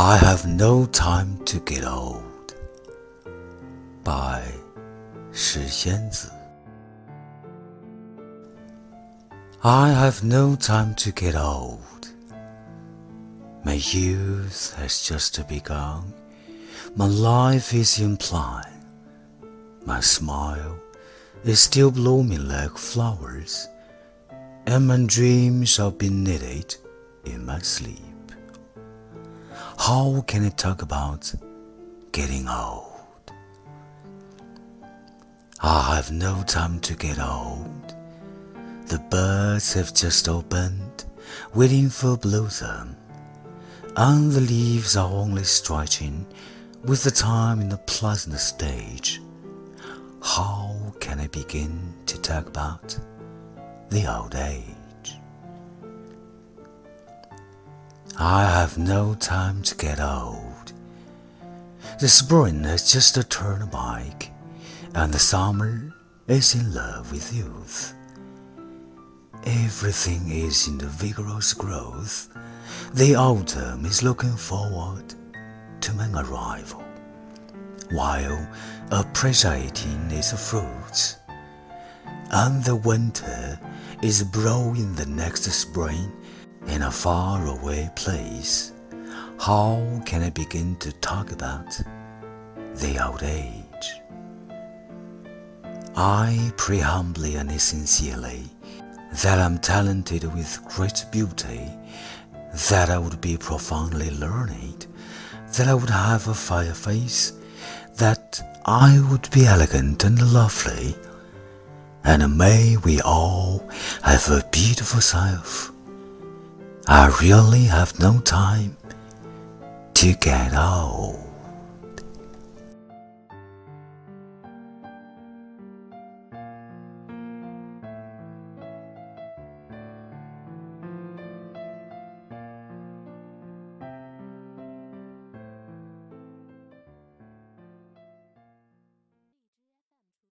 I have no time to get old. By 石仙子 I have no time to get old. My youth has just begun. My life is in prime. My smile is still blooming like flowers, and my dreams shall be knitted in my sleep. How can I talk about getting old? I have no time to get old. The birds have just opened, waiting for blossom, and the leaves are only stretching with the time in the pleasant stage. How can I begin to talk about the old age? I have no time to get old. The spring has just turned back, and the summer is in love with youth. Everything is in the vigorous growth. The autumn is looking forward to my arrival, while appreciating its fruits. And the winter is brewing the next spring in a faraway place, how can I begin to talk about the old age? I pray humbly and sincerely that I'm talented with great beauty, that I would be profoundly learned, that I would have a fire face, that I would be elegant and lovely, and may we all have a beautiful self I really have no time to get old.